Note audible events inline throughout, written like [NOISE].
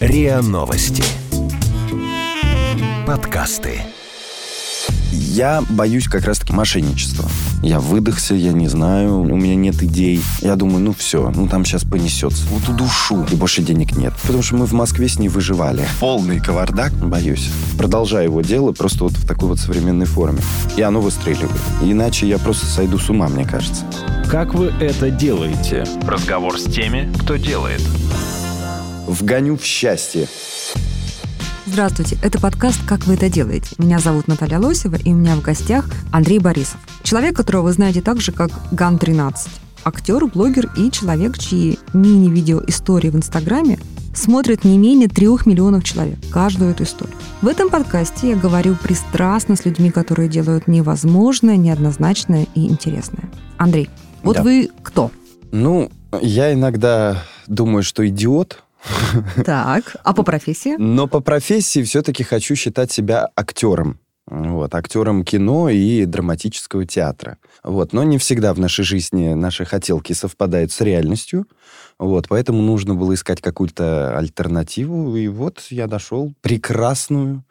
РИА Новости. Подкасты. Я боюсь как раз-таки мошенничества. Я выдохся, я не знаю, у меня нет идей. Я думаю, ну все, ну там сейчас понесется. Вот удушу, и больше денег нет. Потому что мы в Москве с ней выживали. Полный кавардак, боюсь. Продолжаю его дело просто вот в такой вот современной форме. И оно выстреливает. Иначе я просто сойду с ума, мне кажется. Как вы это делаете? Разговор с теми, кто делает. Вгоню в счастье. Здравствуйте, это подкаст «Как вы это делаете?». Меня зовут Наталья Лосева, и у меня в гостях Андрей Борисов. Человек, которого вы знаете так же, как Ган-13. Актер, блогер и человек, чьи мини-видео истории в Инстаграме смотрит не менее трех миллионов человек каждую эту историю. В этом подкасте я говорю пристрастно с людьми, которые делают невозможное, неоднозначное и интересное. Андрей, вот Да. вы кто? Ну, я иногда думаю, что идиот, [LAUGHS] Так, а по профессии? но по профессии все-таки хочу считать себя актером. Вот, актером кино и драматического театра. Вот, но не всегда в нашей жизни наши хотелки совпадают с реальностью. Вот, поэтому нужно было искать какую-то альтернативу. И вот я нашел прекрасную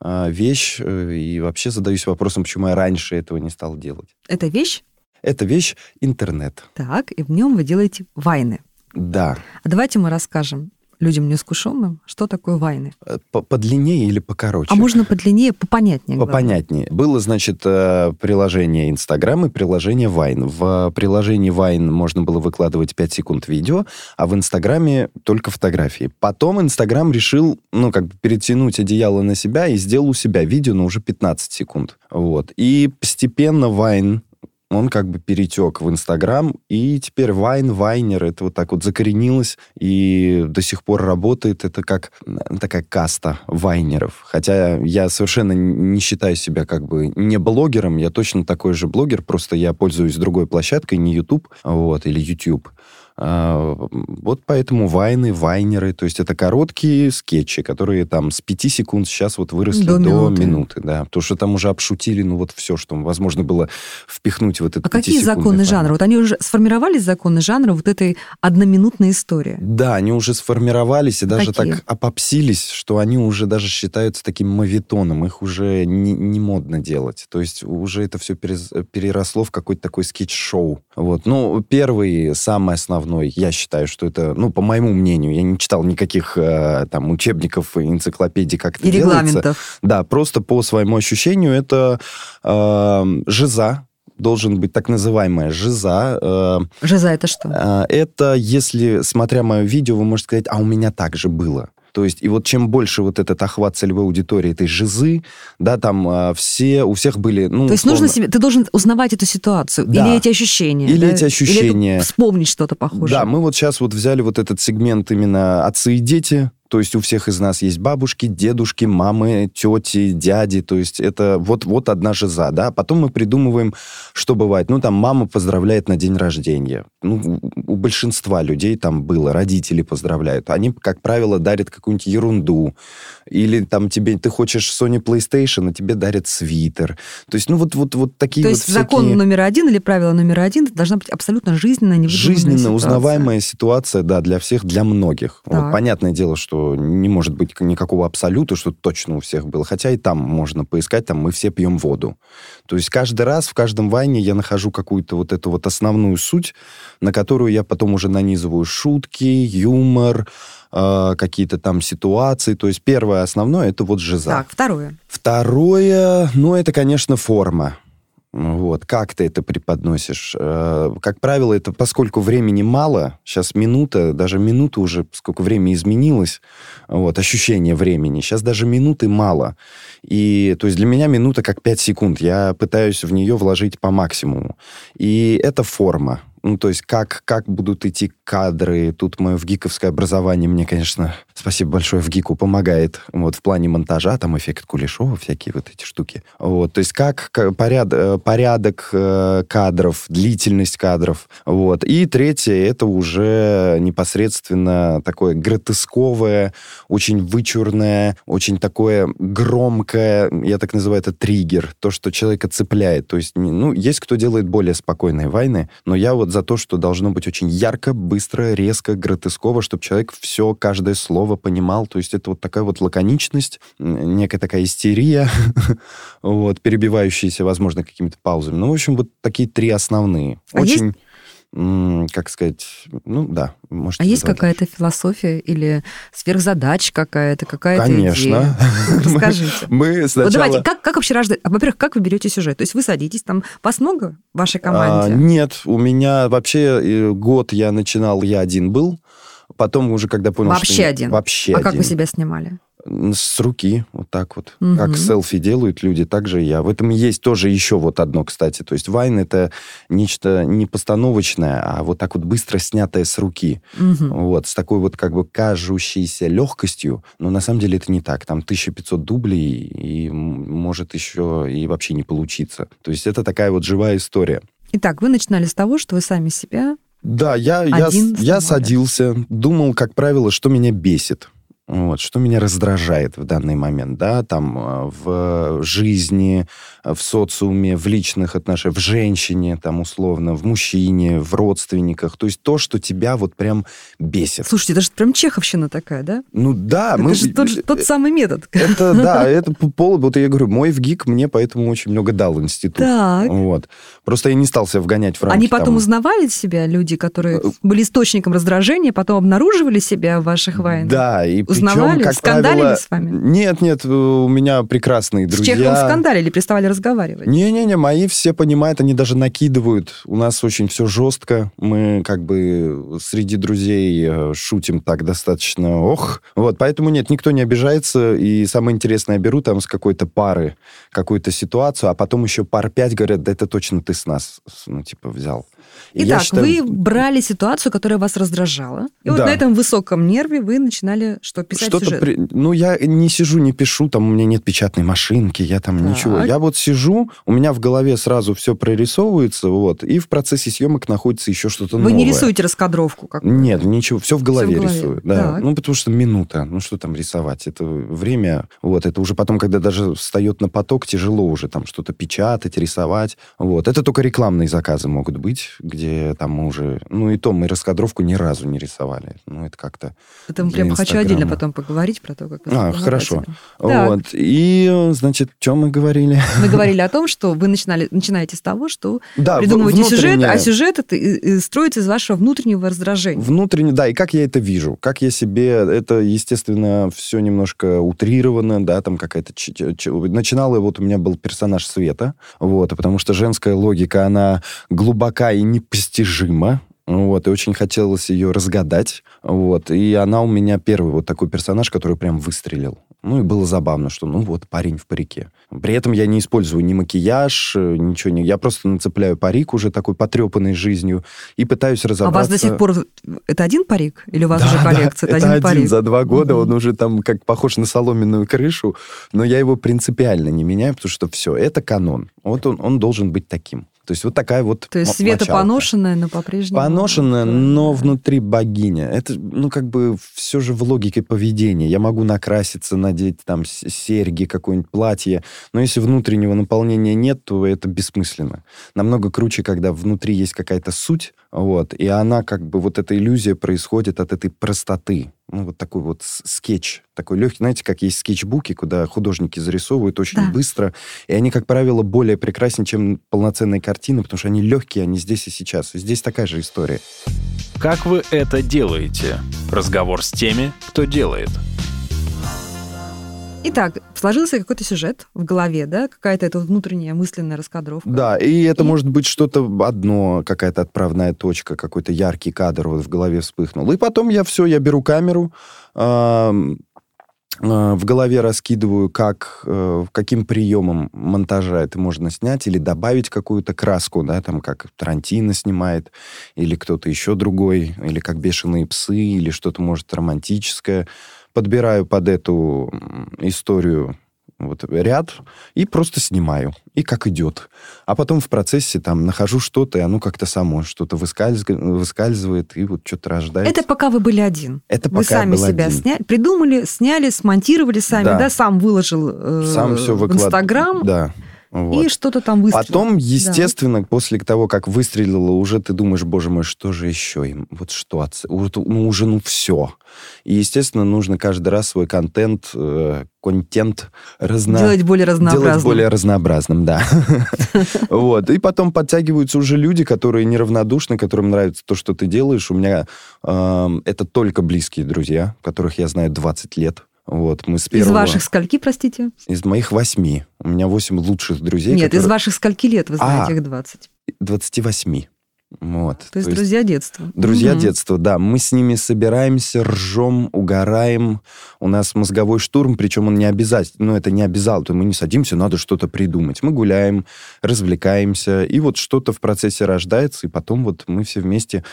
а, вещь. э, И вообще задаюсь вопросом, почему я раньше этого не стал делать. Это вещь? Это вещь интернет. Так, и в нем вы делаете вайны. Да. А давайте мы расскажем людям неискушенным, что такое вайны. Э, По- Подлиннее или покороче? А можно подлиннее, попонятнее. главное. Попонятнее. Было, значит, э, приложение Инстаграм и приложение Вайн. В приложении Вайн можно было выкладывать 5 секунд видео, а в Инстаграме только фотографии. Потом Инстаграм решил, ну, как бы перетянуть одеяло на себя и сделал у себя видео, но уже 15 секунд. Вот. И постепенно Вайн он как бы перетек в Инстаграм, и теперь Вайн, Вайнер, это вот так вот закоренилось и до сих пор работает. Это как м, такая каста вайнеров. Хотя я совершенно не считаю себя как бы не блогером, я точно такой же блогер, просто я пользуюсь другой площадкой, не YouTube, вот, или YouTube. А, вот поэтому вайны, вайнеры, то есть это короткие скетчи, которые там с 5 секунд сейчас вот выросли До до, минуты. минуты. да. Потому что там уже обшутили, ну вот все, что возможно было впихнуть в этот А какие законы формат. жанра? Вот они уже сформировались законы жанра вот этой одноминутной истории. Да, они уже сформировались и даже Какие? так опопсились, что они уже даже считаются таким мавитоном. Их уже не, не модно делать. То есть уже это все переросло в какой-то такой скетч-шоу. Вот. Ну, первый, самый основной, я считаю, что это, ну, по моему мнению, я не читал никаких э, там учебников, энциклопедий, как это И делается. регламентов. Да, просто по своему ощущению это э, жиза, должен быть так называемая жиза, э, Жиза это что? а, Это если, смотря мое видео, вы можете сказать, а у меня так же было. То есть, и вот чем больше вот этот охват целевой аудитории этой жизы, да, там а, все, у всех были, ну, То есть нужно себе, ты должен узнавать эту ситуацию Да. или эти ощущения. Или да? эти ощущения. Или вспомнить что-то похожее. Да, мы вот сейчас вот взяли вот этот сегмент именно отцы и дети, то есть у всех из нас есть бабушки, дедушки, мамы, тети, дяди, то есть это вот, вот одна жиза, да. Потом мы придумываем, что бывает. Ну, там мама поздравляет на день рождения. Ну, у большинства людей там было, родители поздравляют. Они, как правило, дарят какую-нибудь ерунду. Или там тебе, ты хочешь Sony PlayStation, а тебе дарят свитер. То есть, ну, вот, вот, вот такие То вот есть закон всякие- номер один или правило номер один это должна быть абсолютно жизненно невыдуманная Жизненно ситуация. узнаваемая ситуация, да, для всех, для многих. Вот понятное дело, что не может быть никакого абсолюта, что точно у всех было. Хотя и там можно поискать, там мы все пьем воду. То есть каждый раз в каждом вайне я нахожу какую-то вот эту вот основную суть, на которую я потом уже нанизываю шутки, юмор, э, какие-то там ситуации. То есть первое основное это вот жиза. Так, второе. Второе, ну, это, конечно, форма. Вот, как ты это преподносишь? Э, Как правило, это поскольку времени мало, сейчас минута, даже минута уже, сколько времени изменилось, вот, ощущение времени, сейчас даже минуты мало. И, то есть для меня минута как 5 секунд, я пытаюсь в нее вложить по максимуму. И это форма. Ну, то есть как, как будут идти кадры. Тут мое в гиковское образование мне, конечно, спасибо большое, в гику помогает. Вот в плане монтажа, там эффект Кулешова, всякие вот эти штуки. Вот, то есть как, ка- поряд, э, порядок э, кадров, длительность кадров. Вот. И третье, это уже непосредственно такое гротесковое, очень вычурное, очень такое громкое, я так называю это триггер, то, что человека цепляет. То есть, ну, есть кто делает более спокойные вайны, но я вот за то, что должно быть очень ярко, быстро, резко, гротесково, чтобы человек все, каждое слово понимал. То есть это вот такая вот лаконичность, некая такая истерия, [LAUGHS] вот, перебивающаяся, возможно, какими-то паузами. Ну, в общем, вот такие три основные. А очень... есть как сказать, ну да, может. А есть какая-то философия или сверхзадача какая-то, какая-то Конечно. идея? [LAUGHS] Расскажите. Мы сначала... Вот давайте, как, как вообще рождается... Во-первых, как вы берете сюжет? То есть вы садитесь, там вас много в вашей А, команде? нет, у меня вообще э, год я начинал, я один был, потом уже когда понял, Вообще что... один? Вообще а один. как вы себя снимали? С руки, вот так вот. Мгм. Как селфи делают люди, так же и я. В этом есть тоже еще вот одно, кстати. То есть вайн — это нечто не постановочное, а вот так вот быстро снятое с руки. Мгм. Вот, с такой вот как бы кажущейся легкостью, но на самом деле это не так. Там 1500 дублей, и может еще и вообще не получиться. То есть это такая вот живая история. Итак, вы начинали с того, что вы сами себя... Да, я, я, Один я садился, думал, как правило, что меня бесит. Вот, что меня раздражает в данный момент, да, там, э, в жизни, в социуме, в личных отношениях, в женщине, там, условно, в мужчине, в родственниках. То есть то, что тебя вот прям бесит. Слушайте, это же прям чеховщина такая, да? Ну да, это мы... же тот, же- тот самый метод. Это, [LAUGHS] да, это по- пол... Вот я говорю, мой ВГИК мне поэтому очень много дал институт. Так. Вот. Просто я не стал себя вгонять в рамки. Они потом там. узнавали себя, люди, которые Э, были источником раздражения, потом обнаруживали себя в ваших вайнах? Да, и Узнавали? причем, как Скандалили правило... с вами? Нет, нет, у меня прекрасные С друзья. Чеховым скандалили, переставали разговаривать? Не-не-не, мои все понимают, они даже накидывают. У нас очень все жестко. Мы как бы среди друзей э, шутим так достаточно ох. Вот, поэтому нет, никто не обижается. И самое интересное, я беру там с какой-то пары какую-то ситуацию, а потом еще пар пять говорят, да это точно ты с нас, ну, типа, взял. Итак, считаю- вы брали ситуацию, которая вас раздражала, и вот Да. на этом высоком нерве вы начинали что, писать Что-то сюжет? при- Ну, я не сижу, не пишу, там у меня нет печатной машинки, я там Так. ничего. Я вот сижу, у меня в голове сразу все прорисовывается, вот, и в процессе съемок находится еще что-то Вы новое. не рисуете раскадровку? какую-то? Нет, ничего, все в голове, в голове, рисую. Да. так. Ну, потому что минута, ну что там рисовать? Это время, вот, это уже потом, когда даже встает на поток, тяжело уже там что-то печатать, рисовать. Вот. Это только рекламные заказы могут быть, где там мы уже... Ну, и то мы раскадровку ни разу не рисовали. Ну, это как-то... Это прям хочу отдельно потом поговорить про то, как вы А, хорошо. Так. Вот. И, значит, что мы говорили? Мы говорили о том, что вы начинали, начинаете с того, что Да, придумываете сюжет, внутреннее- а сюжет это строится из вашего внутреннего раздражения. Внутренне, да, и как я это вижу, как я себе, это, естественно, все немножко утрировано, да, там какая-то... Начинало, вот у меня был персонаж Света, вот, потому что женская логика, она глубока и непостижима, вот, и очень хотелось ее разгадать, вот, и она у меня первый вот такой персонаж, который прям выстрелил. Ну, и было забавно, что, ну, вот, парень в парике. При этом я не использую ни макияж, э, ничего не... Я просто нацепляю парик уже такой потрепанный жизнью и пытаюсь А у разобраться... вас до сих пор это один парик? Или у вас Да, уже да, коллекция? это один, один парик. за два года, Мгм. он уже там как похож на соломенную крышу, но я его принципиально не меняю, потому что все, это канон. Вот он, он должен быть таким. То есть вот такая вот То есть Света мочалка. поношенная, но по-прежнему... Поношенная, но внутри богиня. Это, ну, как бы все же в логике поведения. Я могу накраситься, надеть там серьги, какое-нибудь платье, но если внутреннего наполнения нет, то это бессмысленно. Намного круче, когда внутри есть какая-то суть, вот, и она как бы, вот эта иллюзия происходит от этой простоты. Ну, вот такой вот скетч, такой легкий, знаете, как есть скетчбуки, куда художники зарисовывают очень Да. быстро, и они, как правило, более прекрасны, чем полноценные картины, потому что они легкие, они здесь и сейчас. И здесь такая же история. Как вы это делаете? Разговор с теми, кто делает. Итак, сложился какой-то сюжет в голове, да? Какая-то это внутренняя мысленная раскадровка. Да, и это И- может быть что-то одно, какая-то отправная точка, какой-то яркий кадр вот в голове вспыхнул. И потом я все, я беру камеру, ам, а, в голове раскидываю, как, э, каким приемом монтажа это можно снять, или добавить какую-то краску, да, там, как Тарантино снимает, или кто-то еще другой, или как «Бешеные псы», или что-то, может, романтическое. Подбираю под эту историю вот ряд и просто снимаю. И как идет. А потом в процессе там нахожу что-то, и оно как-то само что-то выскальзг- выскальзывает, и вот что-то рождается. Это пока вы были один. Это Вы пока я сами себя один. сняли, придумали, сняли, смонтировали сами, Да. да, сам выложил э, Сам все в. Инстаграм, Да. Вот. И что-то там выстрелило. Потом, естественно, после того, как выстрелило, уже ты думаешь, боже мой, что же еще им? Вот что? вот, Ну, уже, ну, все. И, естественно, нужно каждый раз свой контент, э, контент разно... Делать более разнообразным. Делать более разнообразным, да. [LAUGHS] Вот. И потом подтягиваются уже люди, которые неравнодушны, которым нравится то, что ты делаешь. У меня эм, это только близкие друзья, которых я знаю 20 лет. Вот, мы с Из первого... ваших скольки, простите? Из моих восьми. У меня восемь лучших друзей. Нет, из которые- ваших скольки лет вы знаете А. их 20? 28. Вот. То есть друзья детства. Друзья Мгм. детства, да. Мы с ними собираемся, ржем, угораем. У нас мозговой штурм, причем он не обязательно, ну, это не обязал, то мы не садимся, надо что-то придумать. Мы гуляем, развлекаемся, и вот что-то в процессе рождается, и потом вот мы все вместе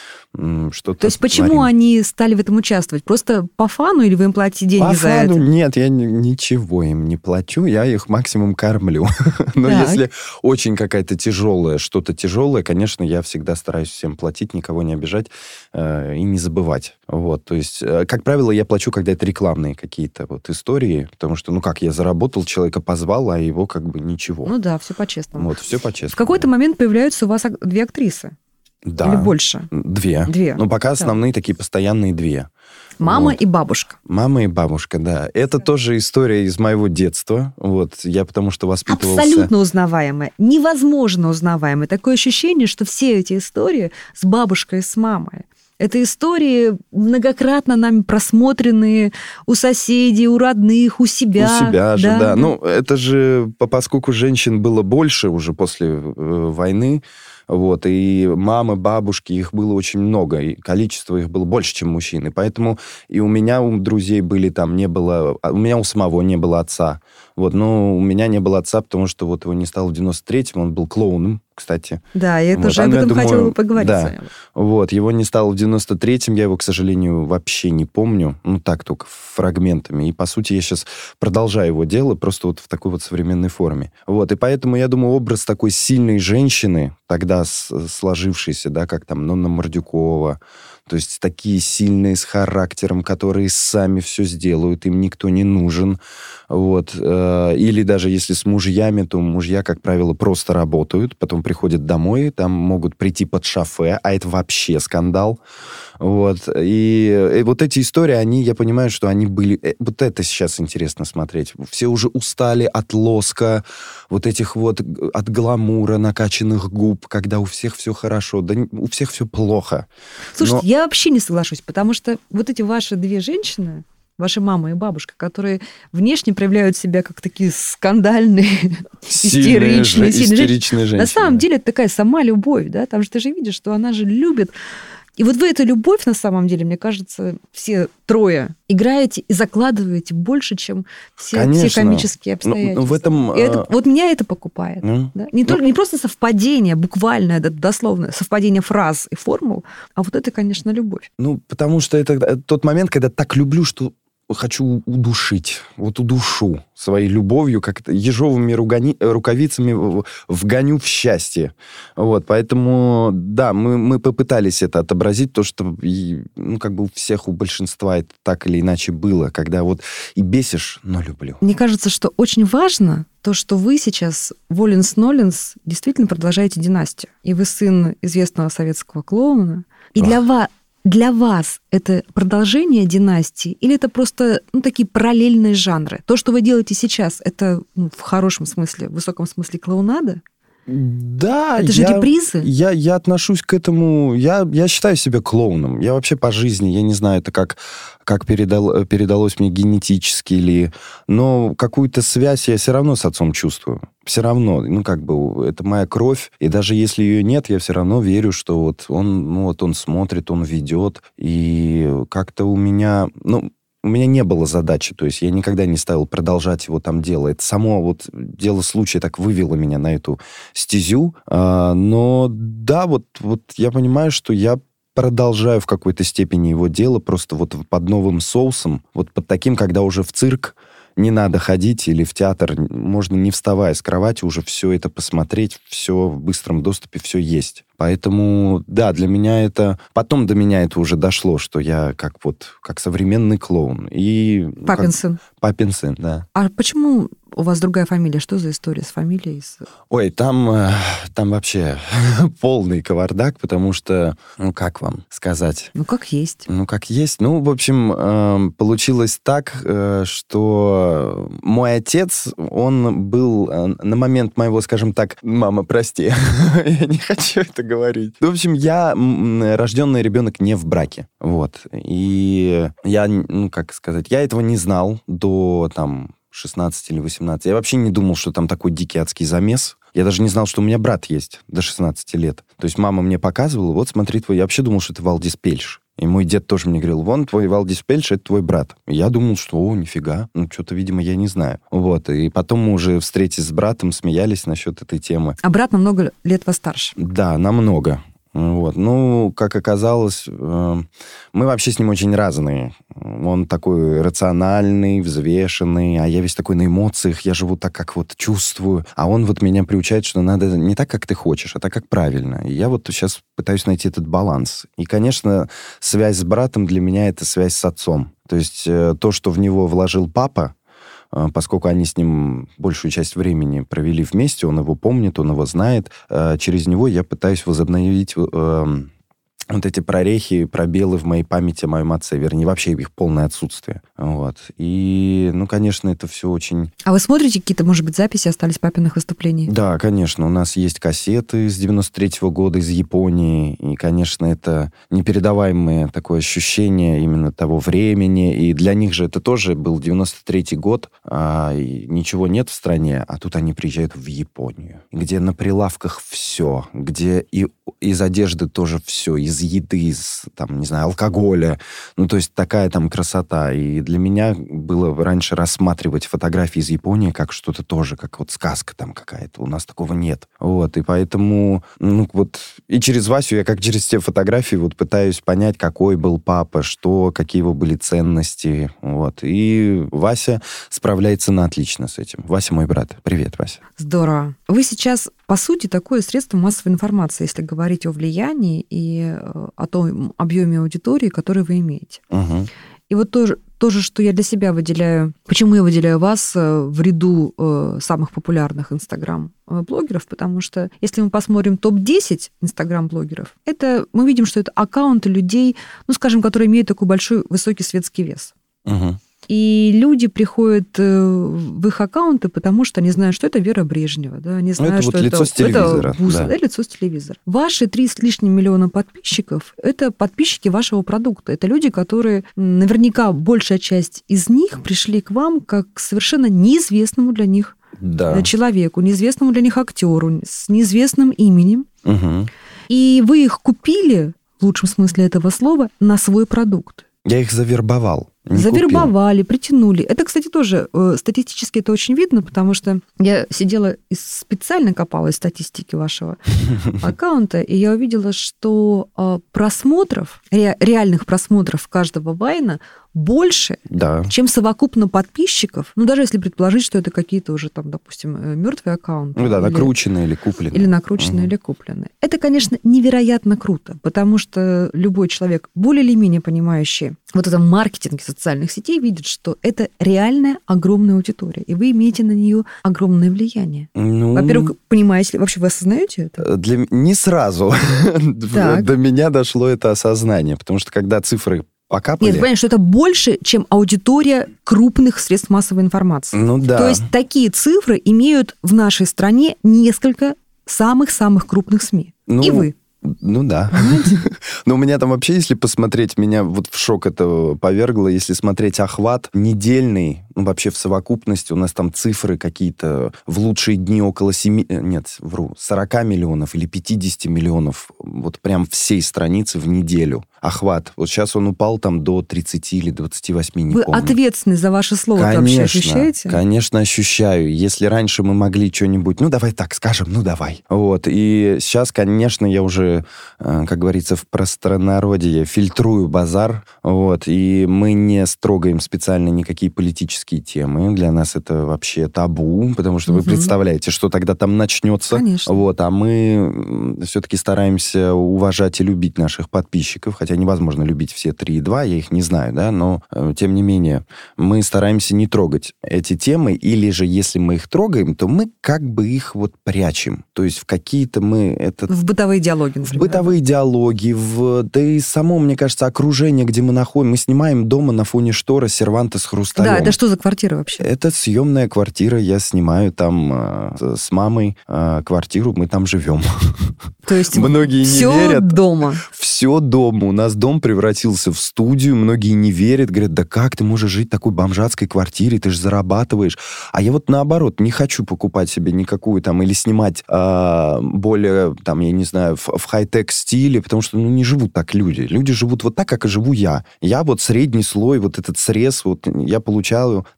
что-то То есть почему творим. они стали в этом участвовать? Просто по фану или вы им платите деньги По за фану это? нет, я ни- ничего им не плачу, я их максимум кормлю. [LAUGHS] Но Так. если очень какая-то тяжелая, что-то тяжелое, конечно, я всегда стараюсь всем платить, никого не обижать э, и не забывать. Вот, то есть, э, как правило, я плачу, когда это рекламные какие-то вот истории, потому что, ну как, я заработал, человека позвал, а его как бы ничего. Ну да, все по-честному. вот, все по-честному. В какой-то момент появляются у вас две актрисы. Да. Или больше. Две. Две. Ну, пока основные такие постоянные две. Мама Вот. и бабушка. Мама и бабушка, да. Это тоже история из моего детства. Вот, я потому что воспитывался... Абсолютно узнаваемая. Невозможно узнаваемая. Такое ощущение, что все эти истории с бабушкой и с мамой. Это истории многократно нами просмотренные у соседей, у родных, у себя. У себя же, да. Ну, это же, по- поскольку женщин было больше уже после э, войны, вот, и мамы, бабушки, их было очень много, и количество их было больше, чем мужчин. И поэтому и у меня, у друзей были там, не было... а У меня у самого не было отца. Вот, но у меня не было отца, потому что вот его не стало в 93-м, он был клоуном, кстати. Да, я Вот, тоже а об ну, этом думаю, хотела бы поговорить да. с вами. Вот, его не стало в 93-м, я его, к сожалению, вообще не помню. Ну, так только фрагментами. И, по сути, я сейчас продолжаю его дело, просто вот в такой вот современной форме. Вот, и поэтому, я думаю, образ такой сильной женщины, тогда с- сложившейся, да, как там Нонна Мордюкова, то есть такие сильные с характером, которые сами все сделают, им никто не нужен. Вот. э, Или даже если с мужьями, то мужья, как правило, просто работают, потом приходят домой, там могут прийти под шофе, а это вообще скандал. Вот. И, и вот эти истории, они, я понимаю, что они были... э, Вот это сейчас интересно смотреть. Все уже устали от лоска, вот этих вот, от гламура, накачанных губ, когда у всех все хорошо. Да у всех все плохо. Слушайте, Но- я вообще не соглашусь, потому что вот эти ваши две женщины, ваша мама и бабушка, которые внешне проявляют себя как такие скандальные, Сильные же- истеричные, сильные истеричные женщины. На самом деле это такая сама любовь, да, там же ты же видишь, что она же любит. И вот вы эту любовь, на самом деле, мне кажется, все трое играете и закладываете больше, чем все, все комические Ну, обстоятельства. ну, в этом... И это- э, вот меня это покупает. ну, Да? Не, только, не просто совпадение, буквальное, да, дословное, совпадение фраз и формул, а вот это, конечно, любовь. Ну, потому что это э, тот момент, когда так люблю, что хочу удушить. Вот удушу своей любовью, как это ежовыми ругани- рукавицами вгоню в счастье. Вот, поэтому, да, мы, мы попытались это отобразить, то, что, и, ну, как бы у всех, у большинства это так или иначе было, когда вот и бесишь, но люблю. Мне кажется, что очень важно то, что вы сейчас, Воленс-Ноленс, действительно продолжаете династию. И вы сын известного советского клоуна. И для вас, для вас это продолжение династии или это просто ну, такие параллельные жанры? То, что вы делаете сейчас, это ну, в хорошем смысле, в высоком смысле клоунада? Да, Это же я- репризы? Я, я отношусь к этому... Я, я считаю себя клоуном. Я вообще по жизни, я не знаю, это как, как передал, передалось мне генетически или... Но какую-то связь я все равно с отцом чувствую. Все равно. Ну, как бы, это моя кровь. И даже если ее нет, я все равно верю, что вот он, ну, вот он смотрит, он ведет. И как-то у меня... Ну, у меня не было задачи, то есть я никогда не ставил продолжать его там дело. Это само вот дело случая так вывело меня на эту стезю. А, но да, вот, вот я понимаю, что я продолжаю в какой-то степени его дело, просто вот под новым соусом, вот под таким, когда уже в цирк не надо ходить или в театр, можно не вставая с кровати уже все это посмотреть, все в быстром доступе, все есть. Поэтому, да, для меня это... Потом до меня это уже дошло, что я как вот, как современный клоун. И... ну, как Папин сын. Папин сын, да. А почему у вас другая фамилия. Что за история с фамилией? Ой, там, э, там вообще [LAUGHS] полный кавардак, потому что, ну, как вам сказать? Ну, как есть. Ну, как есть. Ну, в общем, э, получилось так, э, что мой отец, он был э, на момент моего, скажем так, мама, прости, [LAUGHS] я не хочу это говорить. В общем, я рожденный ребенок не в браке, вот. И я, ну, как сказать, я этого не знал до, там, 16 или 18. Я вообще не думал, что там такой дикий адский замес. Я даже не знал, что у меня брат есть до 16 лет. То есть мама мне показывала, вот смотри твой... Я вообще думал, что это Валдис Пельш. И мой дед тоже мне говорил, вон твой Валдис Пельш, это твой брат. И я думал, что, о, нифига, ну что-то, видимо, я не знаю. Вот, и потом мы уже встретились с братом, смеялись насчет этой темы. А брат намного лет вас старше? Да, намного. Вот. Ну, как оказалось, э, мы вообще с ним очень разные. Он такой рациональный, взвешенный, а я весь такой на эмоциях, я живу так, как вот чувствую. А он вот меня приучает, что надо не так, как ты хочешь, а так, как правильно. И я вот сейчас пытаюсь найти этот баланс. И, конечно, связь с братом для меня это связь с отцом. То есть э, то, что в него вложил папа, поскольку они с ним большую часть времени провели вместе, он его помнит, он его знает. А, через него я пытаюсь возобновить эм, вот эти прорехи, пробелы в моей памяти о моем отце, вернее, вообще их полное отсутствие. Вот. И, ну, конечно, это все очень... А вы смотрите какие-то, может быть, записи остались папиных выступлений? Да, конечно. У нас есть кассеты с 93 -го года из Японии, и, конечно, это непередаваемое такое ощущение именно того времени, и для них же это тоже был 93 год, а ничего нет в стране, а тут они приезжают в Японию, где на прилавках все, где и из одежды тоже все, из еды, из, там, не знаю, алкоголя. Ну, то есть такая там красота. И для меня было раньше рассматривать фотографии из Японии как что-то тоже, как вот сказка там какая-то. У нас такого нет. Вот, и поэтому, ну, вот, и через Васю я как через те фотографии вот пытаюсь понять, какой был папа, что, какие его были ценности, вот. И Вася справляется на отлично с этим. Вася мой брат. Привет, Вася. Здорово. Вы сейчас, по сути, такое средство массовой информации, если говорить о влиянии и э, о том объеме аудитории, который вы имеете. Угу. И вот тоже, то же, что я для себя выделяю, почему я выделяю вас э, в ряду э, самых популярных Инстаграм-блогеров, потому что если мы посмотрим топ-10 Инстаграм-блогеров, это мы видим, что это аккаунты людей, ну, скажем, которые имеют такой большой высокий светский вес. Угу. И люди приходят э, в их аккаунты, потому что они знают, что это Вера Брежнева, да, они знают, это что вот лицо это, с телевизора, это Буза, да. да, лицо с телевизора. Ваши три с лишним миллиона подписчиков – это подписчики вашего продукта. Это люди, которые, наверняка, большая часть из них пришли к вам как к совершенно неизвестному для них да. человеку, неизвестному для них актеру, с неизвестным именем. Угу. И вы их купили, в лучшем смысле этого слова, на свой продукт. Я их завербовал. Не Завербовали, купил. притянули. Это, кстати, тоже э, статистически это очень видно, потому что я сидела и специально копала из статистики вашего [LAUGHS] аккаунта, и я увидела, что э, просмотров, ре, реальных просмотров каждого вайна больше, да. чем совокупно подписчиков. Ну, даже если предположить, что это какие-то уже там, допустим, э, мертвые аккаунты. Ну да, или, накрученные или купленные. Или накрученные угу. или купленные. Это, конечно, невероятно круто, потому что любой человек, более или менее понимающий вот этом маркетинге социальных сетей, видит, что это реальная огромная аудитория, и вы имеете на нее огромное влияние. Ну... Во-первых, понимаете ли, вообще вы осознаете это? Для... Не сразу [LAUGHS] до меня дошло это осознание, потому что когда цифры покапали. Нет, понимаешь, что это больше, чем аудитория крупных средств массовой информации. Ну да. То есть такие цифры имеют в нашей стране несколько самых-самых крупных СМИ. Ну, И вы. Ну да. [LAUGHS] Но у меня там вообще, если посмотреть, меня вот в шок это повергло, если смотреть охват недельный, ну вообще в совокупности у нас там цифры какие-то в лучшие дни около 7, э, нет, вру, 40 миллионов или 50 миллионов, вот прям всей страницы в неделю охват. Вот сейчас он упал там до 30 или 28, не Вы помню. ответственны за ваше слово, конечно, вообще ощущаете? Конечно, ощущаю. Если раньше мы могли что-нибудь, ну давай так скажем, ну давай. Вот, и сейчас, конечно, я уже, э, как говорится, в простонародье фильтрую базар, вот, и мы не строгаем специально никакие политические политические темы. Для нас это вообще табу, потому что угу. вы представляете, что тогда там начнется. Конечно. Вот, а мы все-таки стараемся уважать и любить наших подписчиков, хотя невозможно любить все 3,2, я их не знаю, да, но э, тем не менее мы стараемся не трогать эти темы, или же если мы их трогаем, то мы как бы их вот прячем. То есть в какие-то мы... Это... В бытовые диалоги, например. В бытовые диалоги, в... да и само, мне кажется, окружение, где мы находим. Мы снимаем дома на фоне штора серванта с хрусталем. Да, это что за квартира вообще? Это съемная квартира, я снимаю там э, с мамой э, квартиру, мы там живем. То есть [LAUGHS] многие все не верят. дома. Все дома. У нас дом превратился в студию, многие не верят, говорят, да как ты можешь жить в такой бомжатской квартире, ты же зарабатываешь. А я вот наоборот не хочу покупать себе никакую там или снимать э, более там, я не знаю, в, в хай-тек стиле, потому что ну, не живут так люди. Люди живут вот так, как и живу я. Я вот средний слой, вот этот срез, вот я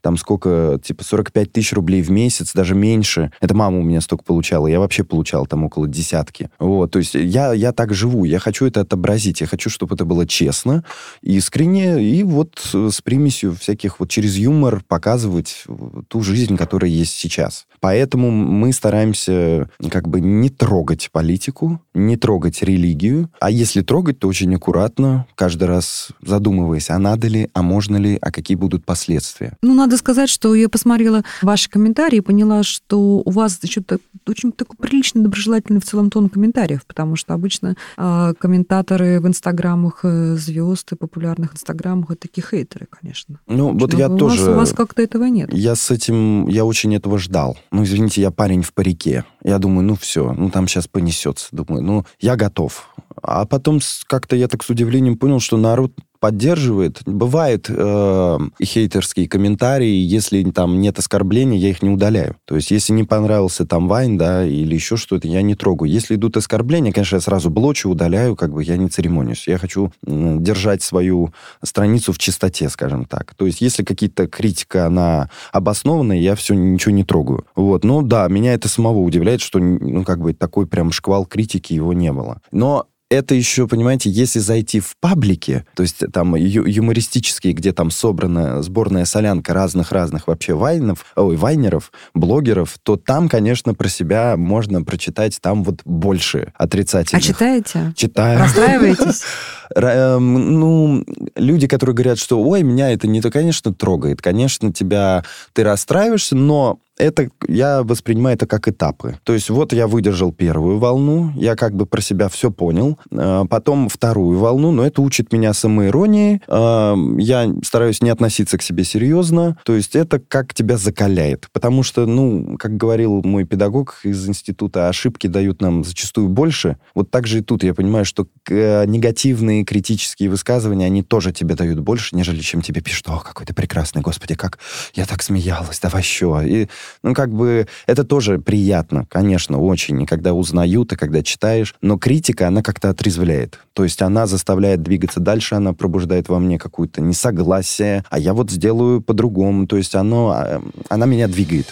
там сколько, типа 45 тысяч рублей в месяц, даже меньше. Это мама у меня столько получала, я вообще получал там около десятки. Вот, то есть я, я так живу, я хочу это отобразить, я хочу, чтобы это было честно, искренне, и вот с примесью всяких вот через юмор показывать ту жизнь, которая есть сейчас. Поэтому мы стараемся как бы не трогать политику, не трогать религию, а если трогать, то очень аккуратно, каждый раз задумываясь, а надо ли, а можно ли, а какие будут последствия. Ну, надо сказать, что я посмотрела ваши комментарии и поняла, что у вас еще так, очень такой приличный, доброжелательный в целом тон комментариев, потому что обычно э, комментаторы в инстаграмах э, звезд и популярных инстаграмах это такие хейтеры, конечно. Ну, вот Но я у тоже... Вас, у вас как-то этого нет. Я с этим, я очень этого ждал. Ну, извините, я парень в парике. Я думаю, ну все, ну там сейчас понесется. Думаю, ну я готов. А потом как-то я так с удивлением понял, что народ поддерживает. Бывают э, хейтерские комментарии, если там нет оскорблений, я их не удаляю. То есть, если не понравился там Вайн, да, или еще что-то, я не трогаю. Если идут оскорбления, конечно, я сразу блочу, удаляю, как бы я не церемонюсь. Я хочу держать свою страницу в чистоте, скажем так. То есть, если какие-то критика, она обоснованная, я все, ничего не трогаю. Вот. Ну, да, меня это самого удивляет, что, ну, как бы такой прям шквал критики его не было. Но это еще, понимаете, если зайти в паблики, то есть там ю- юмористические, где там собрана сборная солянка разных-разных вообще вайнов, ой, вайнеров, блогеров, то там, конечно, про себя можно прочитать там вот больше отрицательных. А читаете? Читаю. Расстраиваетесь? [LAUGHS] Эм, ну, люди, которые говорят, что, ой, меня это не то, конечно, трогает. Конечно, тебя, ты расстраиваешься, но это я воспринимаю это как этапы. То есть вот я выдержал первую волну, я как бы про себя все понял, а, потом вторую волну, но это учит меня самоиронии, а, я стараюсь не относиться к себе серьезно, то есть это как тебя закаляет, потому что, ну, как говорил мой педагог из института, ошибки дают нам зачастую больше. Вот так же и тут я понимаю, что э, негативные критические высказывания, они тоже тебе дают больше, нежели чем тебе пишут, о, какой ты прекрасный, господи, как я так смеялась, давай еще. И ну, как бы, это тоже приятно, конечно, очень, когда узнают, и когда читаешь, но критика, она как-то отрезвляет. То есть она заставляет двигаться дальше, она пробуждает во мне какое-то несогласие, а я вот сделаю по-другому. То есть оно, а, она меня двигает.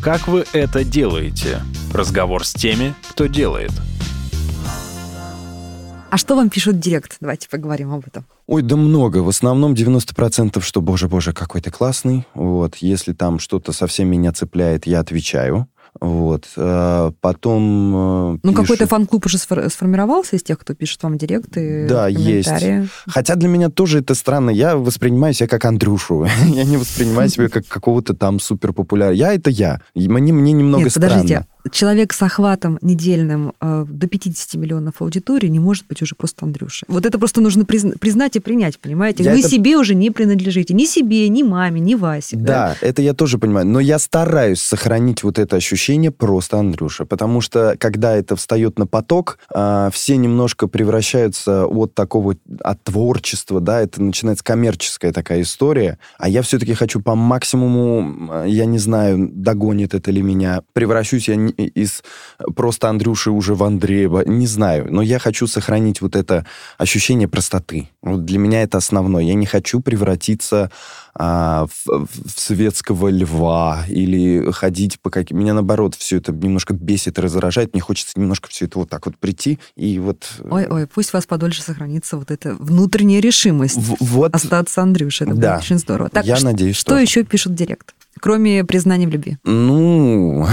Как вы это делаете? Разговор с теми, кто делает. А что вам пишут директ? Давайте поговорим об этом. Ой, да много. В основном 90% что, боже, боже, какой ты классный. Вот. Если там что-то совсем меня цепляет, я отвечаю. Вот. А потом... Э, ну, пишут... какой-то фан-клуб уже сформировался из тех, кто пишет вам директы, Да, есть. Хотя для меня тоже это странно. Я воспринимаю себя как Андрюшу. [LAUGHS] я не воспринимаю себя как какого-то там суперпопулярного. Я — это я. Мне, мне немного Нет, странно. подождите человек с охватом недельным э, до 50 миллионов аудитории не может быть уже просто Андрюша. Вот это просто нужно призна- признать и принять, понимаете? Я Вы это... себе уже не принадлежите. Ни себе, ни маме, ни Васе. Да, да, это я тоже понимаю. Но я стараюсь сохранить вот это ощущение просто Андрюша. Потому что, когда это встает на поток, э, все немножко превращаются от такого, от творчества, да, это начинается коммерческая такая история. А я все-таки хочу по максимуму, я не знаю, догонит это ли меня, превращусь я из просто Андрюши уже в Андреева, не знаю, но я хочу сохранить вот это ощущение простоты. Вот для меня это основное. Я не хочу превратиться а, в, в светского льва или ходить по каким... Меня, наоборот, все это немножко бесит, раздражает. Мне хочется немножко все это вот так вот прийти и вот... Ой-ой, пусть у вас подольше сохранится вот эта внутренняя решимость в, вот, остаться Андрюшей. Это да, будет очень здорово. Так, я надеюсь, что... Что еще пишут в директ? Кроме признания в любви. Ну,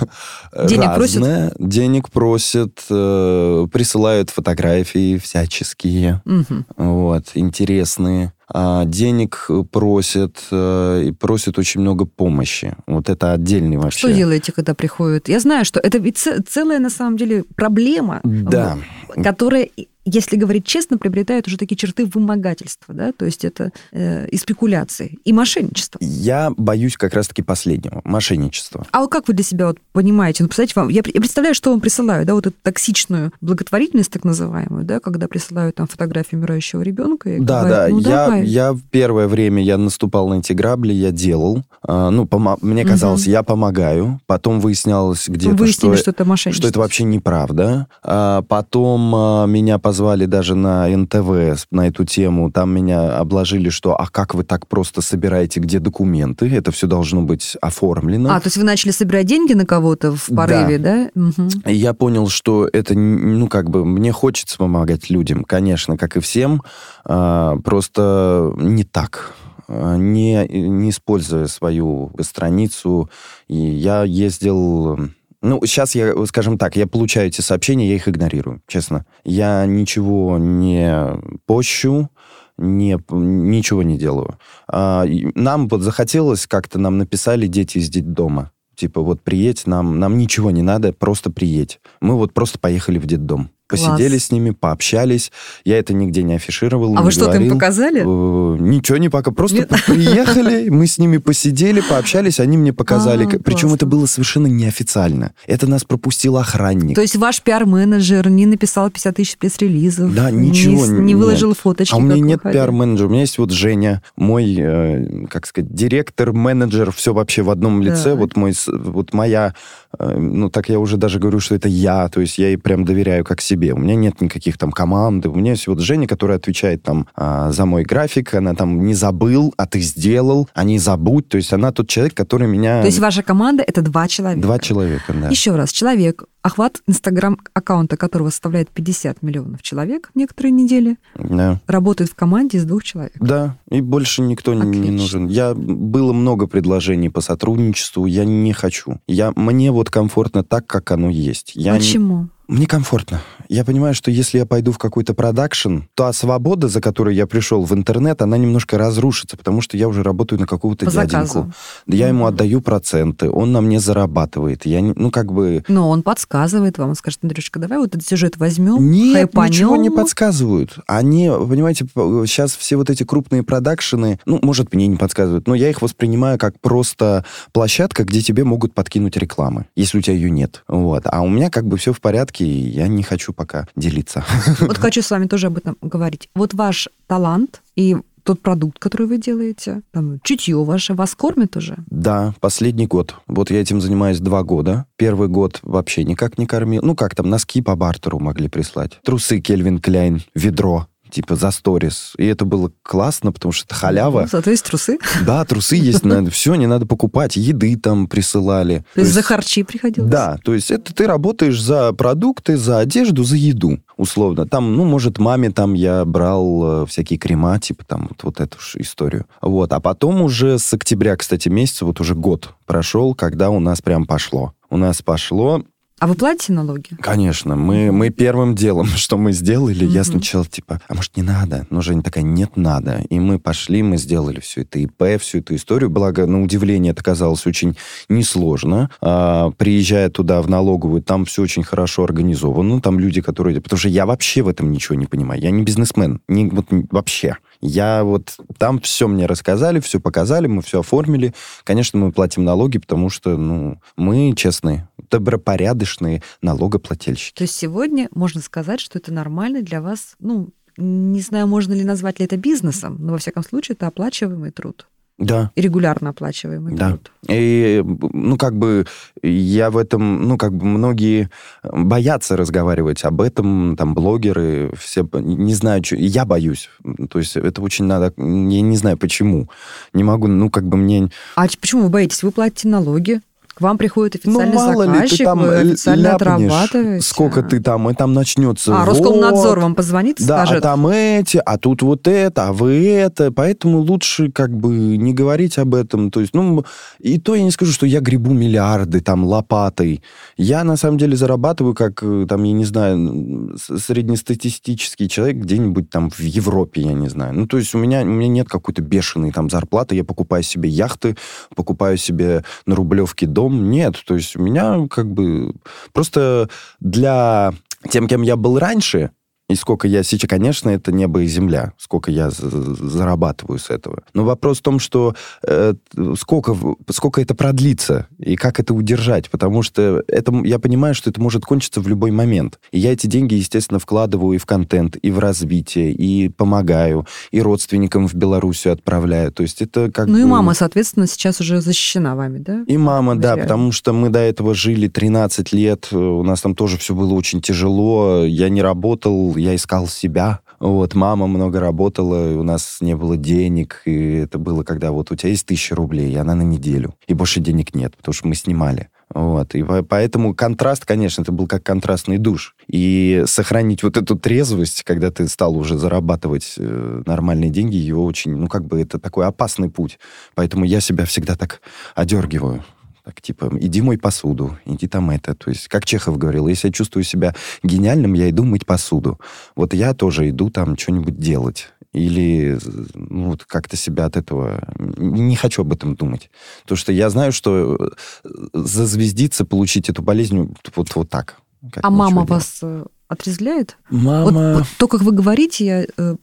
[LAUGHS] денег разное. просят? Денег просят, э, присылают фотографии всяческие, угу. вот, интересные. А денег просят э, и просят очень много помощи. Вот это отдельный вообще. Что делаете, когда приходят? Я знаю, что это ведь целая на самом деле проблема, да. которая если говорить честно, приобретают уже такие черты вымогательства, да, то есть это э, и спекуляции, и мошенничество. Я боюсь как раз-таки последнего, мошенничества. А вот как вы для себя вот понимаете? Ну, представьте, вам, я, представляю, что вам присылают, да, вот эту токсичную благотворительность, так называемую, да, когда присылают там фотографии умирающего ребенка. И да, говорят, да, ну, я, давай. я в первое время я наступал на эти грабли, я делал, а, ну, помо- мне казалось, угу. я помогаю, потом выяснялось где-то, Выяснили, что, что это мошенничество. Что это вообще неправда. А, потом а, меня позвали даже на НТВ на эту тему. Там меня обложили, что а как вы так просто собираете, где документы? Это все должно быть оформлено. А, то есть вы начали собирать деньги на кого-то в порыве, да? да? Угу. И я понял, что это, ну, как бы, мне хочется помогать людям, конечно, как и всем, а, просто не так а, не, не используя свою страницу. И я ездил ну, сейчас я, скажем так, я получаю эти сообщения, я их игнорирую, честно. Я ничего не пощу, не, ничего не делаю. А, нам вот захотелось, как-то нам написали дети из детдома. Типа, вот приедь, нам, нам ничего не надо, просто приедь. Мы вот просто поехали в детдом. Посидели Класс. с ними, пообщались. Я это нигде не афишировал. А не вы что-то им показали? Э, ничего не пока. Просто Нет? приехали, мы с ними посидели, пообщались, они мне показали. А, Причем классно. это было совершенно неофициально. Это нас пропустил охранник. То есть ваш пиар-менеджер не написал 50 тысяч спецрелизов? Да, ничего. Не, не выложил нет. фоточки? А у меня нет пиар-менеджера. У меня есть вот Женя, мой, э, как сказать, директор, менеджер, все вообще в одном лице. Да. Вот, мой, вот моя, э, ну так я уже даже говорю, что это я. То есть я ей прям доверяю как себе себе. У меня нет никаких там команд. У меня есть вот Женя, которая отвечает там а, за мой график. Она там не забыл, а ты сделал, а не забудь. То есть она тот человек, который меня... То есть ваша команда — это два человека? Два человека, да. Еще раз, человек, охват инстаграм-аккаунта которого составляет 50 миллионов человек некоторые недели, да. работает в команде из двух человек. Да, и больше никто Отлично. не нужен. Я было много предложений по сотрудничеству, я не хочу. Я мне вот комфортно так, как оно есть. Я Почему? Не... Мне комфортно. Я понимаю, что если я пойду в какой-то продакшн, то свобода, за которой я пришел в интернет, она немножко разрушится, потому что я уже работаю на какого-то По дяденьку. Заказу. Я ему отдаю проценты, он на мне зарабатывает. Я, ну, как бы... Но он подсказывает вам, он скажет, Андрюшка, давай вот этот сюжет возьмем, Нет, хайпанем. ничего не подсказывают. Они, понимаете, сейчас все вот эти крупные продакшены, ну, может, мне не подсказывают, но я их воспринимаю как просто площадка, где тебе могут подкинуть рекламы, если у тебя ее нет. Вот. А у меня как бы все в порядке, и я не хочу пока делиться. Вот хочу с вами тоже об этом говорить. Вот ваш талант и тот продукт, который вы делаете, там, чутье ваше вас кормит уже? Да, последний год. Вот я этим занимаюсь два года. Первый год вообще никак не кормил. Ну, как там, носки по бартеру могли прислать. Трусы Кельвин Кляйн, ведро типа за сторис. И это было классно, потому что это халява. Ну, зато есть трусы. Да, трусы есть, надо, [LAUGHS] все, не надо покупать, еды там присылали. То, то есть за харчи приходилось? Да, то есть это ты работаешь за продукты, за одежду, за еду, условно. Там, ну, может, маме там я брал э, всякие крема, типа там вот, вот эту историю. Вот, а потом уже с октября, кстати, месяца, вот уже год прошел, когда у нас прям пошло. У нас пошло, а вы платите налоги? Конечно. Мы, мы первым делом, [LAUGHS] что мы сделали, mm-hmm. я сначала типа, а может не надо? Но Женя такая, нет, надо. И мы пошли, мы сделали все это ИП, всю эту историю. Благо, на удивление, это казалось очень несложно. А, приезжая туда в налоговую, там все очень хорошо организовано. Там люди, которые... Потому что я вообще в этом ничего не понимаю. Я не бизнесмен. Не, вот, вообще. Я вот там все мне рассказали, все показали, мы все оформили. Конечно, мы платим налоги, потому что, ну, мы честные, добропорядочные налогоплательщики. То есть сегодня можно сказать, что это нормально для вас, ну, не знаю, можно ли назвать ли это бизнесом, но во всяком случае это оплачиваемый труд. Да. И регулярно оплачиваемый Да. труд. И, ну, как бы, я в этом, ну, как бы, многие боятся разговаривать об этом, там, блогеры, все, не знаю, что, я боюсь. То есть это очень надо, я не знаю, почему. Не могу, ну, как бы, мне... А почему вы боитесь? Вы платите налоги, к вам приходит Ну, официальный мало ли, заказчик, ты там вы официально отрабатываете. сколько ты там, и там начнется... А, вот, Роскомнадзор вам позвонит и Да, а скажет, там эти, а тут вот это, а вы это. Поэтому лучше как бы не говорить об этом. То есть, ну, и то я не скажу, что я гребу миллиарды там лопатой. Я на самом деле зарабатываю как, э, там, я не знаю, среднестатистический человек где-нибудь там в Европе, я не знаю. Ну, то есть у меня, у меня нет какой-то бешеной там зарплаты. Я покупаю себе яхты, покупаю себе на Рублевке дом. Нет, то есть у меня как бы просто для тем, кем я был раньше, и сколько я сейчас, конечно, это небо и земля, сколько я за- зарабатываю с этого. Но вопрос в том, что э, сколько, сколько это продлится и как это удержать, потому что это, я понимаю, что это может кончиться в любой момент. И я эти деньги, естественно, вкладываю и в контент, и в развитие, и помогаю, и родственникам в Белоруссию отправляю. То есть это как ну и бы- мама, соответственно, сейчас уже защищена вами, да? и мама, да, Материально. потому что мы до этого жили 13 лет, э, у нас там тоже все было очень тяжело, я не работал, я искал себя. Вот, мама много работала, у нас не было денег, и это было, когда вот у тебя есть тысяча рублей, и она на неделю, и больше денег нет, потому что мы снимали. Вот, и по- поэтому контраст, конечно, это был как контрастный душ. И сохранить вот эту трезвость, когда ты стал уже зарабатывать э, нормальные деньги, его очень, ну, как бы это такой опасный путь. Поэтому я себя всегда так одергиваю. Так, типа, иди мой посуду, иди там это. То есть, как Чехов говорил, если я чувствую себя гениальным, я иду мыть посуду. Вот я тоже иду там что-нибудь делать. Или ну, вот как-то себя от этого... Не хочу об этом думать. Потому что я знаю, что э, зазвездиться, получить эту болезнь вот, вот так. А мама делать. вас э, отрезвляет? Вот, Мама... вот то, как вы говорите, я э,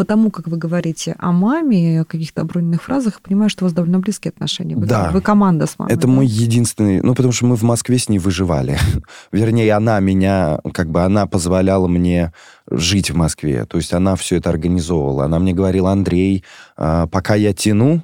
потому, как вы говорите о маме, о каких-то оброненных фразах, понимаю, что у вас довольно близкие отношения. Вы, Да. вы команда с мамой. Это да? мой единственный... Ну, потому что мы в Москве с ней выживали. [LAUGHS] Вернее, она меня... Как бы она позволяла мне жить в Москве. То есть она все это организовывала. Она мне говорила, Андрей, а, пока я тяну,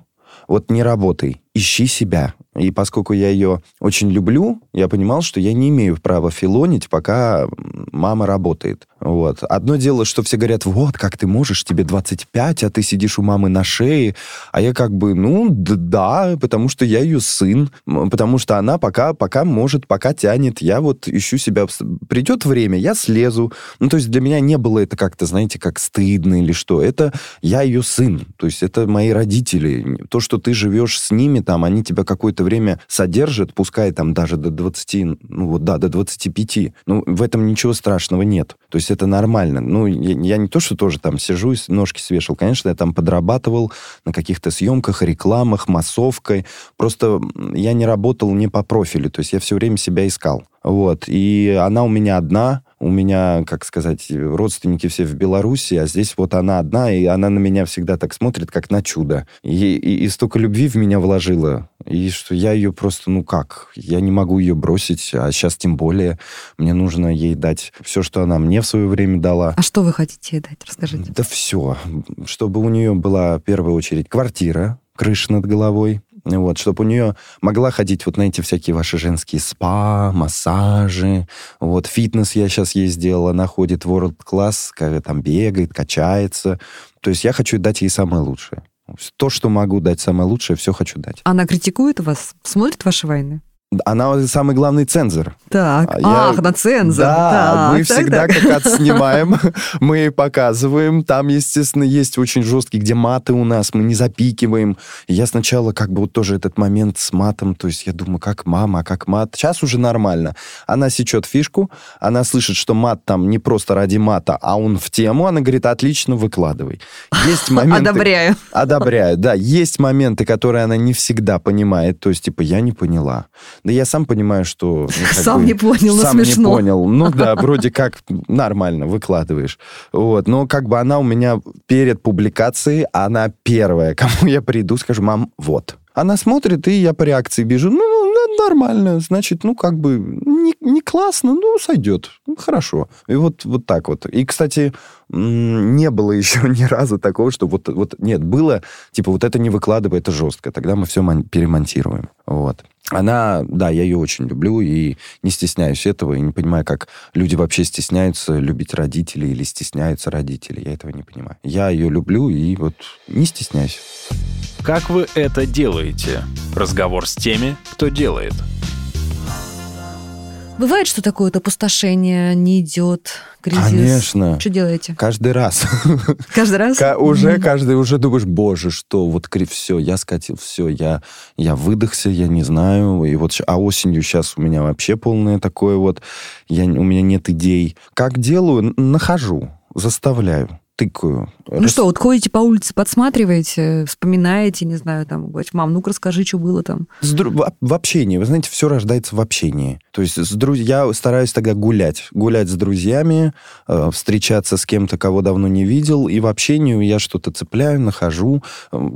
вот не работай, ищи себя. И поскольку я ее очень люблю, я понимал, что я не имею права филонить, пока мама работает. Вот. Одно дело, что все говорят, вот, как ты можешь, тебе 25, а ты сидишь у мамы на шее. А я как бы, ну, да, потому что я ее сын, потому что она пока, пока может, пока тянет. Я вот ищу себя. Придет время, я слезу. Ну, то есть для меня не было это как-то, знаете, как стыдно или что. Это я ее сын. То есть это мои родители. То, что ты живешь с ними, там, они тебя какое-то время содержат, пускай там даже до 20, ну вот да, до 25. Ну, в этом ничего страшного нет. То есть это нормально. Ну, я, я не то, что тоже там сижу и ножки свешал. Конечно, я там подрабатывал на каких-то съемках, рекламах, массовкой. Просто я не работал не по профилю. То есть я все время себя искал. Вот. И она у меня одна. У меня, как сказать, родственники все в Беларуси, а здесь вот она одна, и она на меня всегда так смотрит, как на чудо. И, и, и столько любви в меня вложила, и что я ее просто, ну как, я не могу ее бросить, а сейчас тем более мне нужно ей дать все, что она мне в свое время дала. А что вы хотите ей дать? Расскажите. Да все. Чтобы у нее была, в первую очередь, квартира, крыша над головой. Вот, чтобы у нее могла ходить вот на эти всякие ваши женские спа, массажи. Вот, фитнес я сейчас ей сделал. Она ходит в World Class, там бегает, качается. То есть я хочу дать ей самое лучшее. То, что могу дать самое лучшее, все хочу дать. Она критикует вас? Смотрит ваши войны? Она самый главный цензор. Так. А я- Ах, на цензор. Да, Так, мы так, всегда так. как отснимаем, [LAUGHS] мы показываем. Там, естественно, есть очень жесткий, где маты у нас, мы не запикиваем. Я сначала как бы вот тоже этот момент с матом, то есть я думаю, как мама, как мат. Сейчас уже нормально. Она сечет фишку, она слышит, что мат там не просто ради мата, а он в тему, она говорит, отлично, выкладывай. Есть [LAUGHS] моменты... Одобряю. Одобряю, да. Есть моменты, которые она не всегда понимает. То есть, типа, я не поняла. Да я сам понимаю, что... ну, [LAUGHS] Сам бы, не понял, но сам смешно. не понял. Ну [LAUGHS] да, вроде как нормально выкладываешь. Вот. Но как бы она у меня перед публикацией, она первая, [LAUGHS] кому я приду, скажу, мам, вот. Она смотрит, и я по реакции бежу. Ну, ну, нормально. Значит, ну, как бы, не, не классно, ну, сойдет. Ну, хорошо. И вот, вот так вот. И, кстати, не было еще ни разу такого, что вот, вот, нет, было, типа, вот это не выкладывай, это жестко. Тогда мы все перемонтируем. Вот. Она, да, я ее очень люблю и не стесняюсь этого, и не понимаю, как люди вообще стесняются любить родителей или стесняются родителей. Я этого не понимаю. Я ее люблю и вот не стесняюсь. Как вы это делаете? Разговор с теми, кто делает. Бывает, что такое-то опустошение не идет, кризис? Конечно. Что делаете? Каждый раз. Каждый раз? Уже каждый, уже думаешь, боже, что вот все, я скатил, все, я, я выдохся, я не знаю. И вот, а осенью сейчас у меня вообще полное такое вот, я, у меня нет идей. Как делаю? Нахожу, заставляю тыкаю. Ну Рас... что, вот ходите по улице, подсматриваете, вспоминаете, не знаю, там, говорите, мам, ну-ка расскажи, что было там. С дру... В общении, вы знаете, все рождается в общении. То есть с друз... я стараюсь тогда гулять. Гулять с друзьями, э, встречаться с кем-то, кого давно не видел, и в общении я что-то цепляю, нахожу.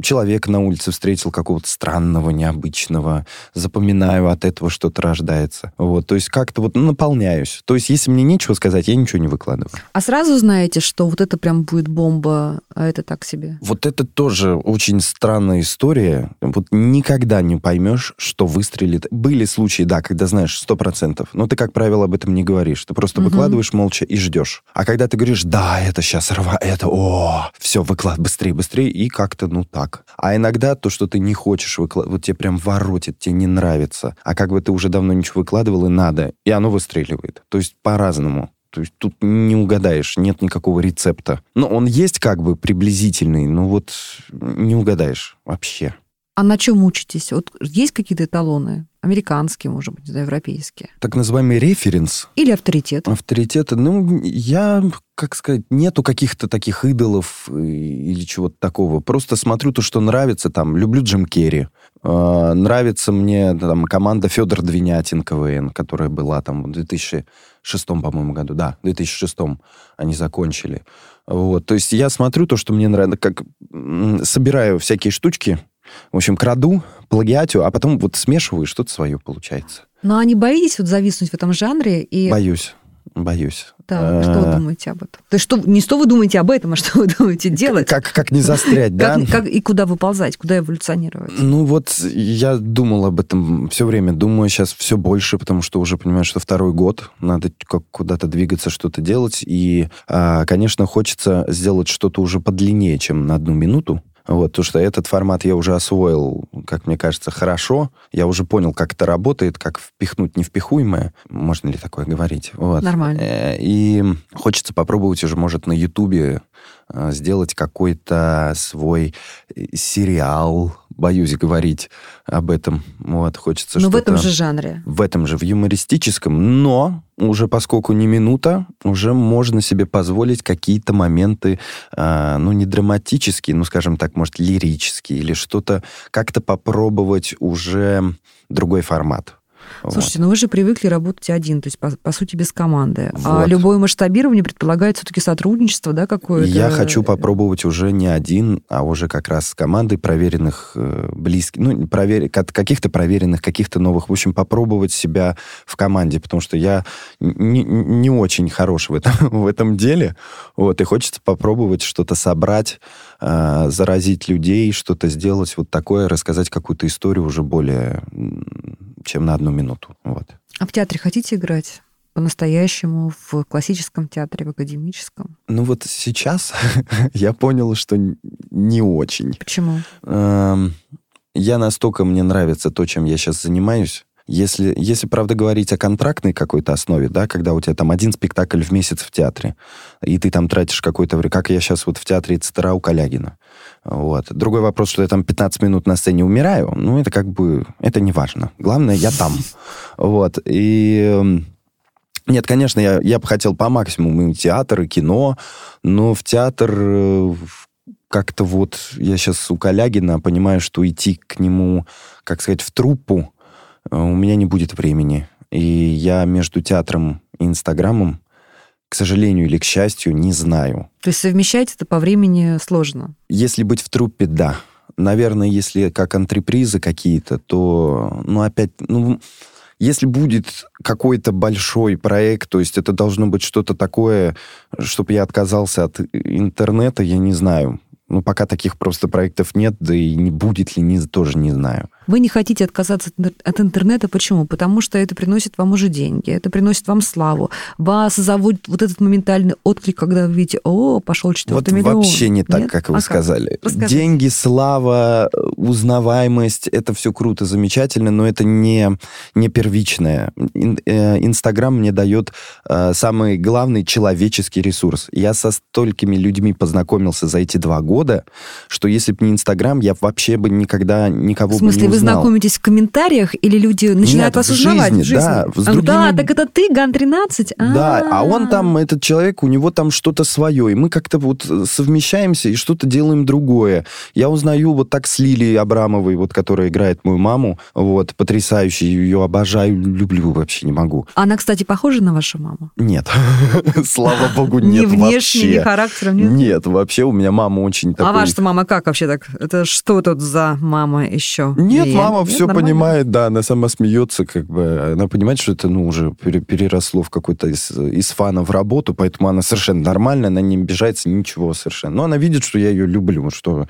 Человека на улице встретил какого-то странного, необычного, запоминаю, от этого что-то рождается. Вот, то есть как-то вот наполняюсь. То есть если мне нечего сказать, я ничего не выкладываю. А сразу знаете, что вот это прям будет бомба, а это так себе. Вот это тоже очень странная история. Вот никогда не поймешь, что выстрелит. Были случаи, да, когда знаешь сто процентов, но ты, как правило, об этом не говоришь. Ты просто угу. выкладываешь молча и ждешь. А когда ты говоришь, да, это сейчас рва, это, о, все, выклад, быстрее, быстрее, и как-то, ну, так. А иногда то, что ты не хочешь выкладывать, вот тебе прям воротит, тебе не нравится. А как бы ты уже давно ничего выкладывал, и надо, и оно выстреливает. То есть по-разному. То есть тут не угадаешь, нет никакого рецепта. Ну, он есть как бы приблизительный, но вот не угадаешь вообще. А на чем учитесь? Вот есть какие-то эталоны? Американские, может быть, европейские? Так называемый референс. Или авторитет? Авторитеты. Ну, я, как сказать, нету каких-то таких идолов э, или чего-то такого. Просто смотрю то, что нравится. Там, люблю Джим Керри. Э, нравится мне там команда Федор Двинятин КВН, которая была там в 2006, по-моему, году. Да, в 2006 они закончили. Вот. То есть я смотрю то, что мне нравится, как собираю всякие штучки, в общем, краду, плагиатю, а потом вот смешиваю, что-то свое получается. Но а не боитесь вот зависнуть в этом жанре? И... Боюсь. Боюсь. Да, что вы э, думаете об этом? То есть что, не что вы думаете об этом, а что вы думаете делать? Как, как не застрять, [LAUGHS] да? Как, как, и куда выползать, куда эволюционировать? Ну вот я думал об этом все время. Думаю сейчас все больше, потому что уже понимаю, что второй год. Надо как куда-то двигаться, что-то делать. И, а, конечно, хочется сделать что-то уже подлиннее, чем на одну минуту. Вот, потому что этот формат я уже освоил, как мне кажется, хорошо. Я уже понял, как это работает, как впихнуть невпихуемое. Можно ли такое говорить? Вот. Нормально. Э, и хочется попробовать уже, может, на Ютубе э, сделать какой-то свой э, сериал, боюсь говорить об этом. Вот, хочется Но в этом же жанре. В этом же, в юмористическом. Но уже поскольку не минута, уже можно себе позволить какие-то моменты, э, ну, не драматические, ну, скажем так, может, лирические или что-то, как-то попробовать уже другой формат. Слушайте, вот. ну вы же привыкли работать один, то есть, по, по сути, без команды. А вот. А любое масштабирование предполагает все-таки сотрудничество, да, какое-то? Я хочу попробовать уже не один, а уже как раз с командой проверенных, э, близких, ну, провер... каких-то проверенных, каких-то новых. В общем, попробовать себя в команде, потому что я не, не очень хорош в этом, [LAUGHS] в этом деле. Вот, и хочется попробовать что-то собрать, э, заразить людей, что-то сделать вот такое, рассказать какую-то историю уже более чем на одну минуту. Вот. А в театре хотите играть? по-настоящему в классическом театре, в академическом? Ну вот сейчас [LAUGHS] я понял, что не очень. Почему? Я настолько мне нравится то, чем я сейчас занимаюсь, если, если, правда, говорить о контрактной какой-то основе, да, когда у тебя там один спектакль в месяц в театре, и ты там тратишь какое-то время, как я сейчас вот в театре Цитара у Калягина. Вот. Другой вопрос, что я там 15 минут на сцене умираю, ну, это как бы, это не важно. Главное, я там. Вот. И... Эм, нет, конечно, я, я бы хотел по максимуму и театр, и кино, но в театр э, как-то вот я сейчас у Калягина понимаю, что идти к нему, как сказать, в труппу, у меня не будет времени. И я между театром и Инстаграмом, к сожалению или к счастью, не знаю. То есть совмещать это по времени сложно? Если быть в труппе, да. наверное, если как антрепризы какие-то, то, ну, опять, ну, если будет какой-то большой проект, то есть это должно быть что-то такое, чтобы я отказался от интернета, я не знаю. Ну, пока таких просто проектов нет, да и не будет ли, не, тоже не знаю. Вы не хотите отказаться от интернета. Почему? Потому что это приносит вам уже деньги, это приносит вам славу. Вас зовут вот этот моментальный отклик, когда вы видите, о, пошел четвертый вот миллион. вообще не так, Нет? как вы а сказали. Как? Деньги, слава, узнаваемость, это все круто, замечательно, но это не, не первичное. Э, Инстаграм мне дает э, самый главный человеческий ресурс. Я со столькими людьми познакомился за эти два года, что если бы не Инстаграм, я вообще бы никогда никого бы не вы знакомитесь в комментариях, или люди начинают Нет, вас узнавать жизни, в жизни? Да, с другими... да, так это ты, Ган-13? Да, а он там, этот человек, у него там что-то свое, и мы как-то вот совмещаемся и что-то делаем другое. Я узнаю вот так с Лилией Абрамовой, вот, которая играет мою маму, вот, потрясающе, ее обожаю, люблю вообще, не могу. Она, кстати, похожа на вашу маму? Нет, [LAUGHS] слава богу, нет Ни внешне, ни характером, нет? Нет, вообще у меня мама очень такой... А ваша мама как вообще так? Это что тут за мама еще? Нет, нет мама нет, все нормально? понимает, да, она сама смеется, как бы, она понимает, что это, ну, уже переросло в какой-то из, из фана в работу, поэтому она совершенно нормальная, она не обижается, ничего совершенно. Но она видит, что я ее люблю, что,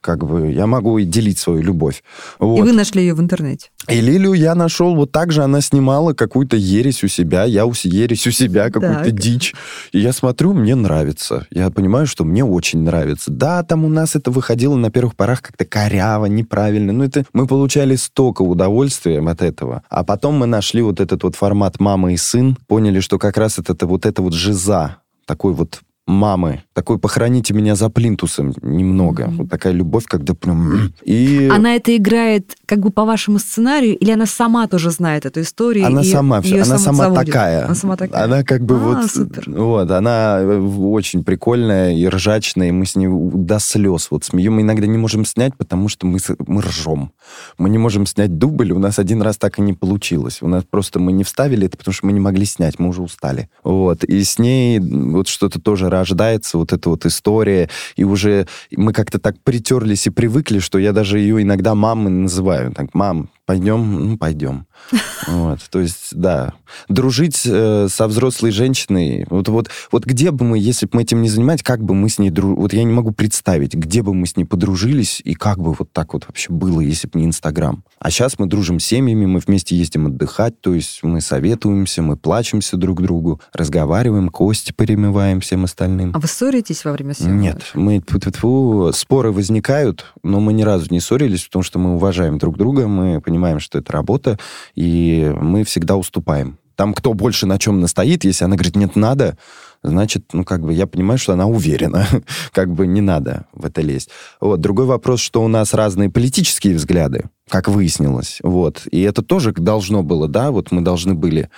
как бы, я могу и делить свою любовь. Вот. И вы нашли ее в интернете? И Лилию я нашел вот так же, она снимала какую-то ересь у себя, я у ересь у себя, какую-то дичь. И я смотрю, мне нравится. Я понимаю, что мне очень нравится. Да, там у нас это выходило на первых порах как-то коряво, неправильно. Но это мы получали столько удовольствия от этого. А потом мы нашли вот этот вот формат «мама и сын», поняли, что как раз это, это вот это вот жиза, такой вот мамы. Такой «похороните меня за плинтусом» немного. Mm-hmm. Вот такая любовь, когда прям... [CLEARS THROAT] И... Она это играет как бы по вашему сценарию, или она сама тоже знает эту историю? Она и сама, ее она сама такая. Она сама такая. Она как бы а, вот... Супер. Вот, она э, очень прикольная и ржачная, и мы с ней до слез вот смеем. Мы иногда не можем снять, потому что мы, мы ржем. Мы не можем снять дубль, у нас один раз так и не получилось. У нас просто мы не вставили это, потому что мы не могли снять, мы уже устали. Вот, и с ней вот что-то тоже рождается, вот эта вот история, и уже мы как-то так притерлись и привыкли, что я даже ее иногда мамой называю. Так, мам, пойдем, ну, пойдем. [LAUGHS] Вот, то есть, да. Дружить э, со взрослой женщиной, вот, вот, вот где бы мы, если бы мы этим не занимались, как бы мы с ней дружили, вот я не могу представить, где бы мы с ней подружились, и как бы вот так вот вообще было, если бы не Инстаграм. А сейчас мы дружим с семьями, мы вместе ездим отдыхать, то есть мы советуемся, мы плачемся друг другу, разговариваем, кости перемываем всем остальным. А вы ссоритесь во время съемок? Нет, мы, тьфу -тьфу -тьфу, споры возникают, но мы ни разу не ссорились, потому что мы уважаем друг друга, мы понимаем, что это работа, и мы всегда уступаем. Там кто больше на чем настоит, если она говорит, нет, надо, значит, ну, как бы я понимаю, что она уверена. [LAUGHS] как бы не надо в это лезть. Вот. Другой вопрос, что у нас разные политические взгляды, как выяснилось. Вот. И это тоже должно было, да, вот мы должны были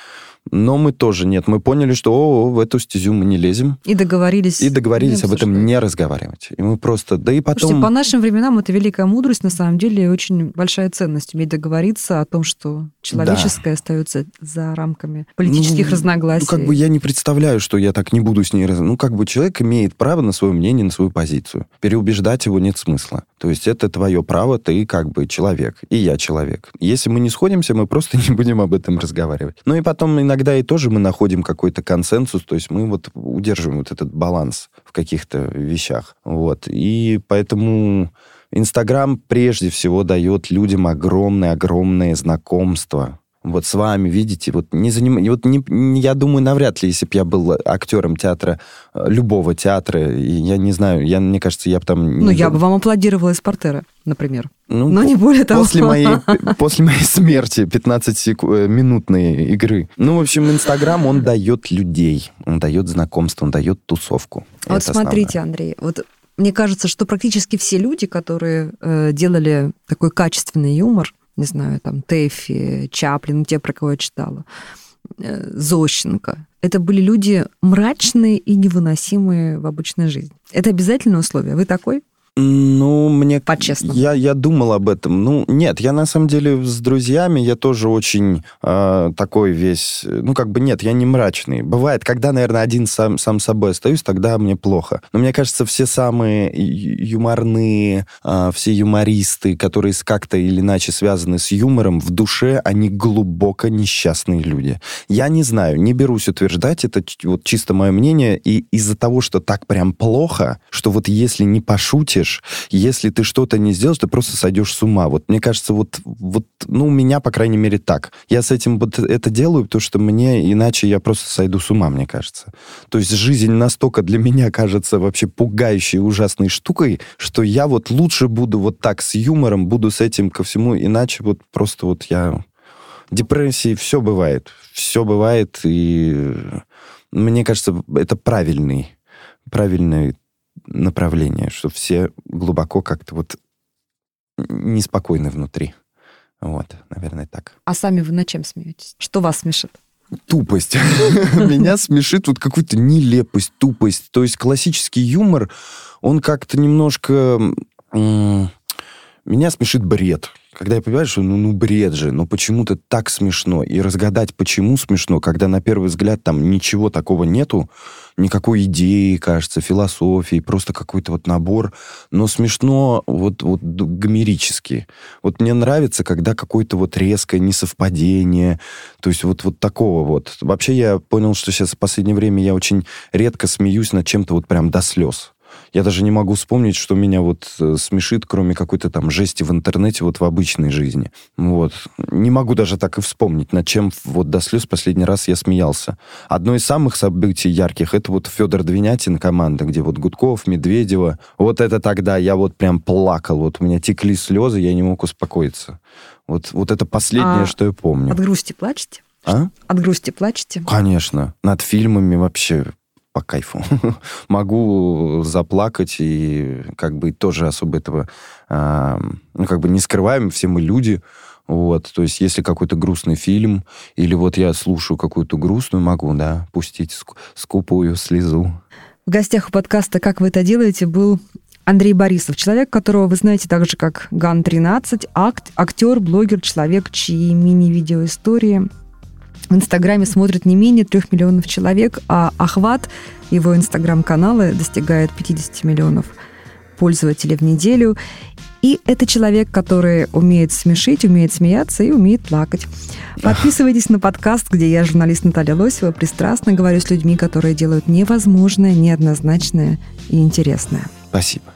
но мы тоже нет. Мы поняли, что о, в эту стезю мы не лезем. И договорились. И договорились об этом не разговаривать. И мы просто... Да и потом... Слушайте, по нашим временам это великая мудрость, на самом деле, очень большая ценность. Уметь договориться о том, что человеческое да. остается за рамками политических ну, разногласий. Ну, как бы я не представляю, что я так не буду с ней... Ну, как бы человек имеет право на свое мнение, на свою позицию. Переубеждать его нет смысла. То есть это твое право, ты как бы человек, и я человек. Если мы не сходимся, мы просто [LAUGHS] не будем об этом разговаривать. Ну и потом иногда и тоже мы находим какой-то консенсус, то есть мы вот удерживаем вот этот баланс в каких-то вещах. Вот. И поэтому Инстаграм прежде всего дает людям огромное-огромное знакомство вот с вами, видите, вот не заним... вот не, я думаю, навряд ли, если бы я был актером театра, э, любого театра, и я не знаю, я, мне кажется, я бы там... Ну, я бы вам аплодировала из портера, например. Ну, Но не более того. После моей, [LAUGHS] после моей смерти 15-минутной э, игры. Ну, в общем, Инстаграм, он дает людей, он дает знакомство, он дает тусовку. Вот Это смотрите, основное. Андрей, вот мне кажется, что практически все люди, которые э, делали такой качественный юмор, не знаю, там, Тэффи, Чаплин, те, про кого я читала, э, Зощенко. Это были люди мрачные и невыносимые в обычной жизни. Это обязательное условие. Вы такой? Ну, мне... По-честному. Я, я думал об этом. Ну, нет, я на самом деле с друзьями, я тоже очень э, такой весь... Ну, как бы нет, я не мрачный. Бывает, когда, наверное, один сам, сам собой остаюсь, тогда мне плохо. Но мне кажется, все самые юморные, э, все юмористы, которые как-то или иначе связаны с юмором, в душе они глубоко несчастные люди. Я не знаю, не берусь утверждать, это вот чисто мое мнение, и из-за того, что так прям плохо, что вот если не пошутишь, делаешь, если ты что-то не сделаешь, ты просто сойдешь с ума. Вот мне кажется, вот, вот, ну, у меня, по крайней мере, так. Я с этим вот это делаю, потому что мне, иначе я просто сойду с ума, мне кажется. То есть жизнь настолько для меня кажется вообще пугающей, ужасной штукой, что я вот лучше буду вот так с юмором, буду с этим ко всему, иначе вот просто вот я... Депрессии все бывает. Все бывает, и мне кажется, это правильный, правильный направление, что все глубоко как-то вот неспокойны внутри. Вот, наверное, так. А сами вы на чем смеетесь? Что вас смешит? Тупость. [LAUGHS] Меня смешит вот какую-то нелепость, тупость. То есть классический юмор, он как-то немножко... Меня смешит бред. Когда я понимаю, что ну, ну бред же, но почему-то так смешно. И разгадать, почему смешно, когда на первый взгляд там ничего такого нету, никакой идеи, кажется, философии, просто какой-то вот набор, но смешно вот, вот гомерически. Вот мне нравится, когда какое-то вот резкое несовпадение, то есть вот, вот такого вот. Вообще я понял, что сейчас в последнее время я очень редко смеюсь над чем-то вот прям до слез. Я даже не могу вспомнить, что меня вот э, смешит, кроме какой-то там жести в интернете вот в обычной жизни. Вот. Не могу даже так и вспомнить, над чем вот до слез последний раз я смеялся. Одно из самых событий ярких — это вот Федор Двинятин команда, где вот Гудков, Медведева. Вот это тогда я вот прям плакал, вот у меня текли слезы, я не мог успокоиться. Вот, вот это последнее, а что я помню. От грусти плачете? А? От грусти плачете? Конечно. Над фильмами вообще по кайфу. [LAUGHS] Могу заплакать и как бы тоже особо этого, э, ну, как бы не скрываем, все мы люди, вот, то есть если какой-то грустный фильм, или вот я слушаю какую-то грустную, могу, да, пустить скупую слезу. В гостях у подкаста «Как вы это делаете» был Андрей Борисов, человек, которого вы знаете так же, как Ган-13, акт, актер, блогер, человек, чьи мини-видеоистории в Инстаграме смотрит не менее трех миллионов человек, а охват его Инстаграм-канала достигает 50 миллионов пользователей в неделю. И это человек, который умеет смешить, умеет смеяться и умеет плакать. Подписывайтесь на подкаст, где я, журналист Наталья Лосева, пристрастно говорю с людьми, которые делают невозможное, неоднозначное и интересное. Спасибо.